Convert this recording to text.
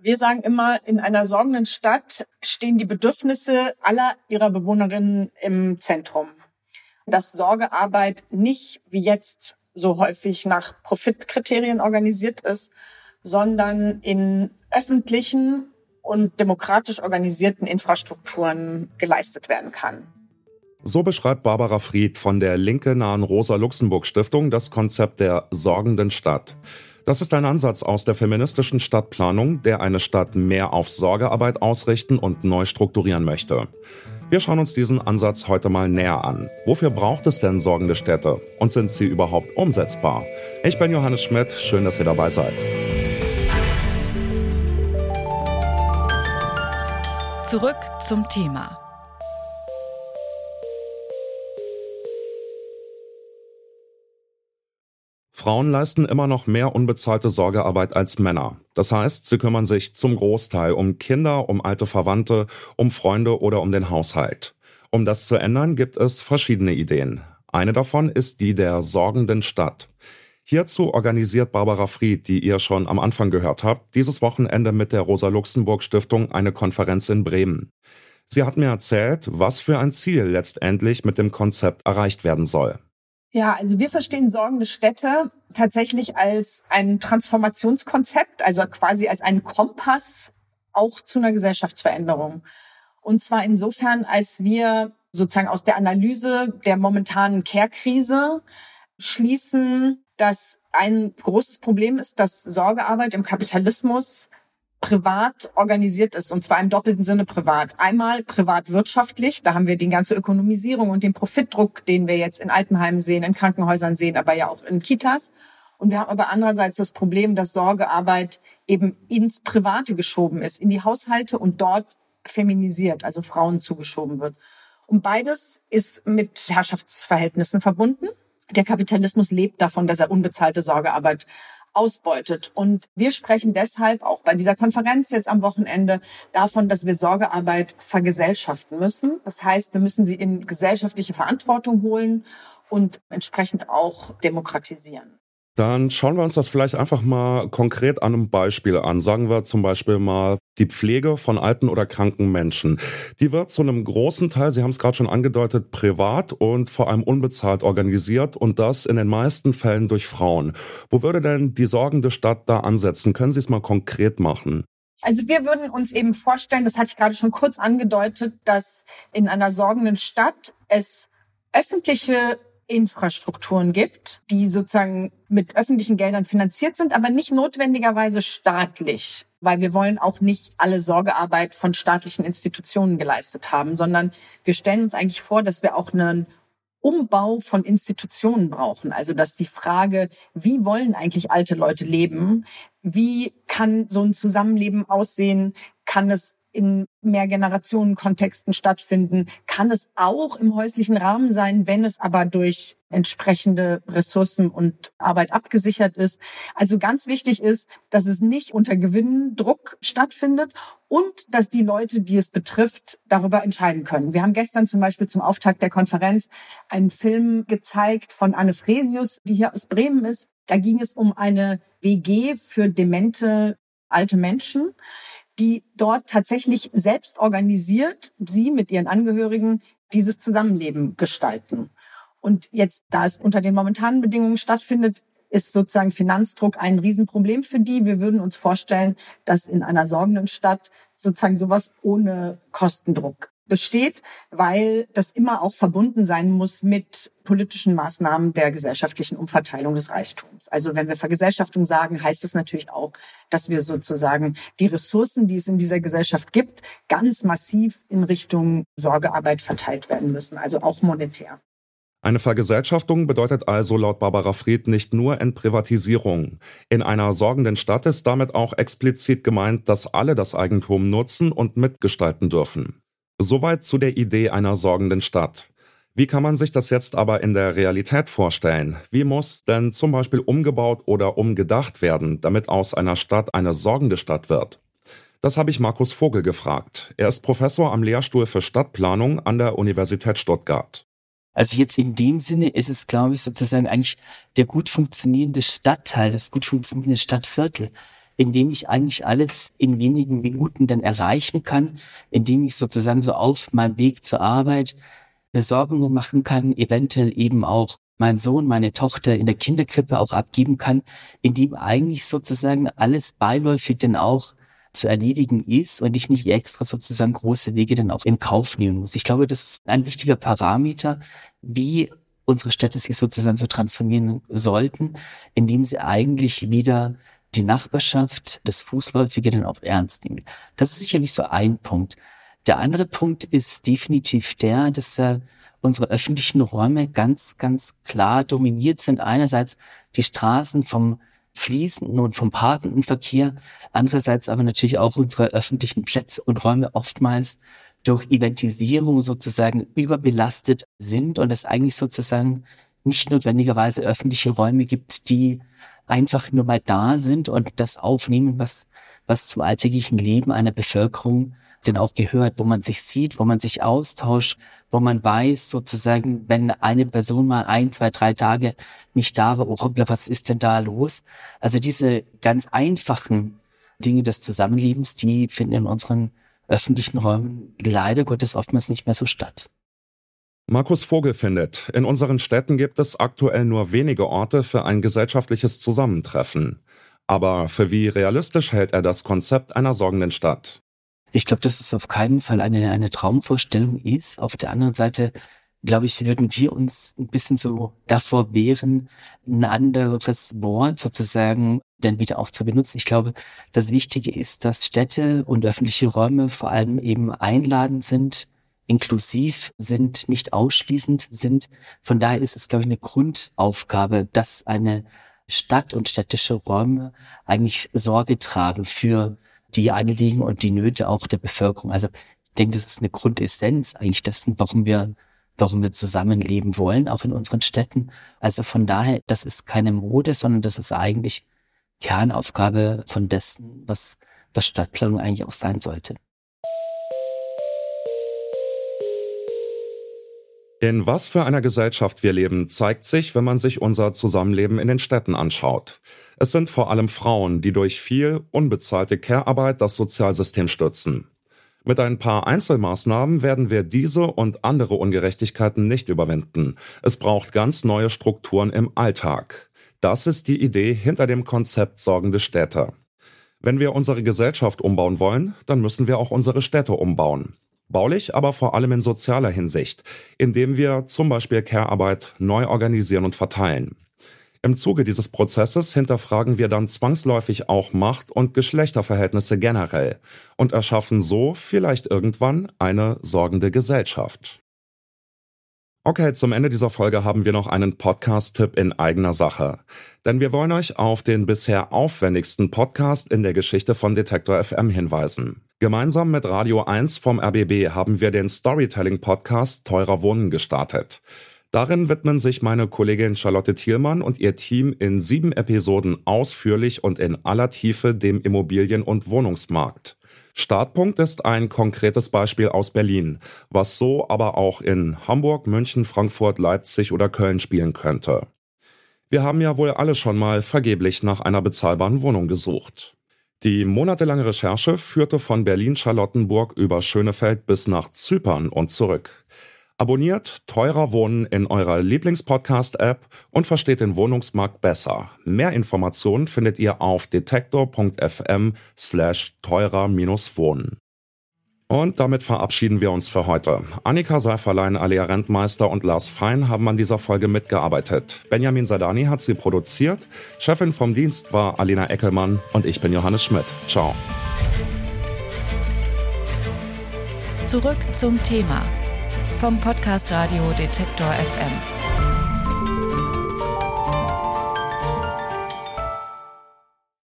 Wir sagen immer, in einer sorgenden Stadt stehen die Bedürfnisse aller ihrer Bewohnerinnen im Zentrum. Dass Sorgearbeit nicht wie jetzt so häufig nach Profitkriterien organisiert ist, sondern in öffentlichen und demokratisch organisierten Infrastrukturen geleistet werden kann. So beschreibt Barbara Fried von der linke nahen Rosa-Luxemburg-Stiftung das Konzept der sorgenden Stadt. Das ist ein Ansatz aus der feministischen Stadtplanung, der eine Stadt mehr auf Sorgearbeit ausrichten und neu strukturieren möchte. Wir schauen uns diesen Ansatz heute mal näher an. Wofür braucht es denn sorgende Städte? Und sind sie überhaupt umsetzbar? Ich bin Johannes Schmidt, schön, dass ihr dabei seid. Zurück zum Thema. Frauen leisten immer noch mehr unbezahlte Sorgearbeit als Männer. Das heißt, sie kümmern sich zum Großteil um Kinder, um alte Verwandte, um Freunde oder um den Haushalt. Um das zu ändern, gibt es verschiedene Ideen. Eine davon ist die der sorgenden Stadt. Hierzu organisiert Barbara Fried, die ihr schon am Anfang gehört habt, dieses Wochenende mit der Rosa-Luxemburg-Stiftung eine Konferenz in Bremen. Sie hat mir erzählt, was für ein Ziel letztendlich mit dem Konzept erreicht werden soll. Ja, also wir verstehen sorgende Städte tatsächlich als ein Transformationskonzept, also quasi als einen Kompass auch zu einer Gesellschaftsveränderung. Und zwar insofern, als wir sozusagen aus der Analyse der momentanen Care-Krise schließen, dass ein großes Problem ist, dass Sorgearbeit im Kapitalismus privat organisiert ist, und zwar im doppelten Sinne privat. Einmal privat wirtschaftlich, da haben wir die ganze Ökonomisierung und den Profitdruck, den wir jetzt in Altenheimen sehen, in Krankenhäusern sehen, aber ja auch in Kitas. Und wir haben aber andererseits das Problem, dass Sorgearbeit eben ins Private geschoben ist, in die Haushalte und dort feminisiert, also Frauen zugeschoben wird. Und beides ist mit Herrschaftsverhältnissen verbunden. Der Kapitalismus lebt davon, dass er unbezahlte Sorgearbeit ausbeutet. Und wir sprechen deshalb auch bei dieser Konferenz jetzt am Wochenende davon, dass wir Sorgearbeit vergesellschaften müssen. Das heißt, wir müssen sie in gesellschaftliche Verantwortung holen und entsprechend auch demokratisieren. Dann schauen wir uns das vielleicht einfach mal konkret an einem Beispiel an. Sagen wir zum Beispiel mal die Pflege von alten oder kranken Menschen. Die wird zu einem großen Teil, Sie haben es gerade schon angedeutet, privat und vor allem unbezahlt organisiert und das in den meisten Fällen durch Frauen. Wo würde denn die sorgende Stadt da ansetzen? Können Sie es mal konkret machen? Also wir würden uns eben vorstellen, das hatte ich gerade schon kurz angedeutet, dass in einer sorgenden Stadt es öffentliche Infrastrukturen gibt, die sozusagen mit öffentlichen Geldern finanziert sind, aber nicht notwendigerweise staatlich, weil wir wollen auch nicht alle Sorgearbeit von staatlichen Institutionen geleistet haben, sondern wir stellen uns eigentlich vor, dass wir auch einen Umbau von Institutionen brauchen. Also dass die Frage, wie wollen eigentlich alte Leute leben? Wie kann so ein Zusammenleben aussehen? Kann es in Mehrgenerationen-Kontexten stattfinden, kann es auch im häuslichen Rahmen sein, wenn es aber durch entsprechende Ressourcen und Arbeit abgesichert ist. Also ganz wichtig ist, dass es nicht unter Gewinndruck stattfindet und dass die Leute, die es betrifft, darüber entscheiden können. Wir haben gestern zum Beispiel zum Auftakt der Konferenz einen Film gezeigt von Anne Fresius, die hier aus Bremen ist. Da ging es um eine WG für demente alte Menschen die dort tatsächlich selbst organisiert, sie mit ihren Angehörigen dieses Zusammenleben gestalten. Und jetzt, da es unter den momentanen Bedingungen stattfindet, ist sozusagen Finanzdruck ein Riesenproblem für die. Wir würden uns vorstellen, dass in einer sorgenden Stadt sozusagen sowas ohne Kostendruck besteht, weil das immer auch verbunden sein muss mit politischen Maßnahmen der gesellschaftlichen Umverteilung des Reichtums. Also wenn wir Vergesellschaftung sagen, heißt es natürlich auch, dass wir sozusagen die Ressourcen, die es in dieser Gesellschaft gibt, ganz massiv in Richtung Sorgearbeit verteilt werden müssen, also auch monetär. Eine Vergesellschaftung bedeutet also laut Barbara Fried nicht nur Entprivatisierung. In einer sorgenden Stadt ist damit auch explizit gemeint, dass alle das Eigentum nutzen und mitgestalten dürfen. Soweit zu der Idee einer sorgenden Stadt. Wie kann man sich das jetzt aber in der Realität vorstellen? Wie muss denn zum Beispiel umgebaut oder umgedacht werden, damit aus einer Stadt eine sorgende Stadt wird? Das habe ich Markus Vogel gefragt. Er ist Professor am Lehrstuhl für Stadtplanung an der Universität Stuttgart. Also jetzt in dem Sinne ist es, glaube ich, sozusagen eigentlich der gut funktionierende Stadtteil, das gut funktionierende Stadtviertel, indem ich eigentlich alles in wenigen Minuten dann erreichen kann, indem ich sozusagen so auf meinem Weg zur Arbeit Besorgungen machen kann, eventuell eben auch mein Sohn, meine Tochter in der Kinderkrippe auch abgeben kann, indem eigentlich sozusagen alles beiläufig denn auch zu erledigen ist und ich nicht extra sozusagen große Wege dann auch in Kauf nehmen muss. Ich glaube, das ist ein wichtiger Parameter, wie unsere Städte sich sozusagen so transformieren sollten, indem sie eigentlich wieder die Nachbarschaft, das Fußläufige dann auch ernst nehmen. Das ist sicherlich so ein Punkt. Der andere Punkt ist definitiv der, dass äh, unsere öffentlichen Räume ganz, ganz klar dominiert sind. Einerseits die Straßen vom fließenden und vom parkenden Verkehr, andererseits aber natürlich auch unsere öffentlichen Plätze und Räume oftmals durch Eventisierung sozusagen überbelastet sind und es eigentlich sozusagen nicht notwendigerweise öffentliche Räume gibt, die einfach nur mal da sind und das aufnehmen, was, was zum alltäglichen Leben einer Bevölkerung denn auch gehört, wo man sich sieht, wo man sich austauscht, wo man weiß sozusagen, wenn eine Person mal ein, zwei, drei Tage nicht da war, oh was ist denn da los? Also diese ganz einfachen Dinge des Zusammenlebens, die finden in unseren öffentlichen Räumen leider Gottes oftmals nicht mehr so statt. Markus Vogel findet, in unseren Städten gibt es aktuell nur wenige Orte für ein gesellschaftliches Zusammentreffen. Aber für wie realistisch hält er das Konzept einer sorgenden Stadt? Ich glaube, dass es auf keinen Fall eine, eine Traumvorstellung ist. Auf der anderen Seite, glaube ich, würden wir uns ein bisschen so davor wehren, ein anderes Wort sozusagen dann wieder auch zu benutzen. Ich glaube, das Wichtige ist, dass Städte und öffentliche Räume vor allem eben einladend sind, inklusiv sind, nicht ausschließend sind. Von daher ist es, glaube ich, eine Grundaufgabe, dass eine Stadt und städtische Räume eigentlich Sorge tragen für die Anliegen und die Nöte auch der Bevölkerung. Also ich denke, das ist eine Grundessenz eigentlich dessen, warum wir warum wir zusammenleben wollen, auch in unseren Städten. Also von daher, das ist keine Mode, sondern das ist eigentlich Kernaufgabe von dessen, was, was Stadtplanung eigentlich auch sein sollte. In was für einer Gesellschaft wir leben, zeigt sich, wenn man sich unser Zusammenleben in den Städten anschaut. Es sind vor allem Frauen, die durch viel unbezahlte Care-Arbeit das Sozialsystem stützen. Mit ein paar Einzelmaßnahmen werden wir diese und andere Ungerechtigkeiten nicht überwinden. Es braucht ganz neue Strukturen im Alltag. Das ist die Idee hinter dem Konzept Sorgende Städte. Wenn wir unsere Gesellschaft umbauen wollen, dann müssen wir auch unsere Städte umbauen. Baulich, aber vor allem in sozialer Hinsicht, indem wir zum Beispiel Care-Arbeit neu organisieren und verteilen. Im Zuge dieses Prozesses hinterfragen wir dann zwangsläufig auch Macht- und Geschlechterverhältnisse generell und erschaffen so vielleicht irgendwann eine sorgende Gesellschaft. Okay, zum Ende dieser Folge haben wir noch einen Podcast-Tipp in eigener Sache. Denn wir wollen euch auf den bisher aufwendigsten Podcast in der Geschichte von Detektor FM hinweisen. Gemeinsam mit Radio 1 vom RBB haben wir den Storytelling-Podcast Teurer Wohnen gestartet. Darin widmen sich meine Kollegin Charlotte Thielmann und ihr Team in sieben Episoden ausführlich und in aller Tiefe dem Immobilien- und Wohnungsmarkt. Startpunkt ist ein konkretes Beispiel aus Berlin, was so aber auch in Hamburg, München, Frankfurt, Leipzig oder Köln spielen könnte. Wir haben ja wohl alle schon mal vergeblich nach einer bezahlbaren Wohnung gesucht. Die monatelange Recherche führte von Berlin-Charlottenburg über Schönefeld bis nach Zypern und zurück. Abonniert Teurer Wohnen in eurer Lieblingspodcast-App und versteht den Wohnungsmarkt besser. Mehr Informationen findet ihr auf detektor.fm slash teurer-wohnen. Und damit verabschieden wir uns für heute. Annika Seiferlein, Alia Rentmeister und Lars Fein haben an dieser Folge mitgearbeitet. Benjamin Sadani hat sie produziert. Chefin vom Dienst war Alina Eckelmann und ich bin Johannes Schmidt. Ciao. Zurück zum Thema vom Podcast Radio Detektor FM.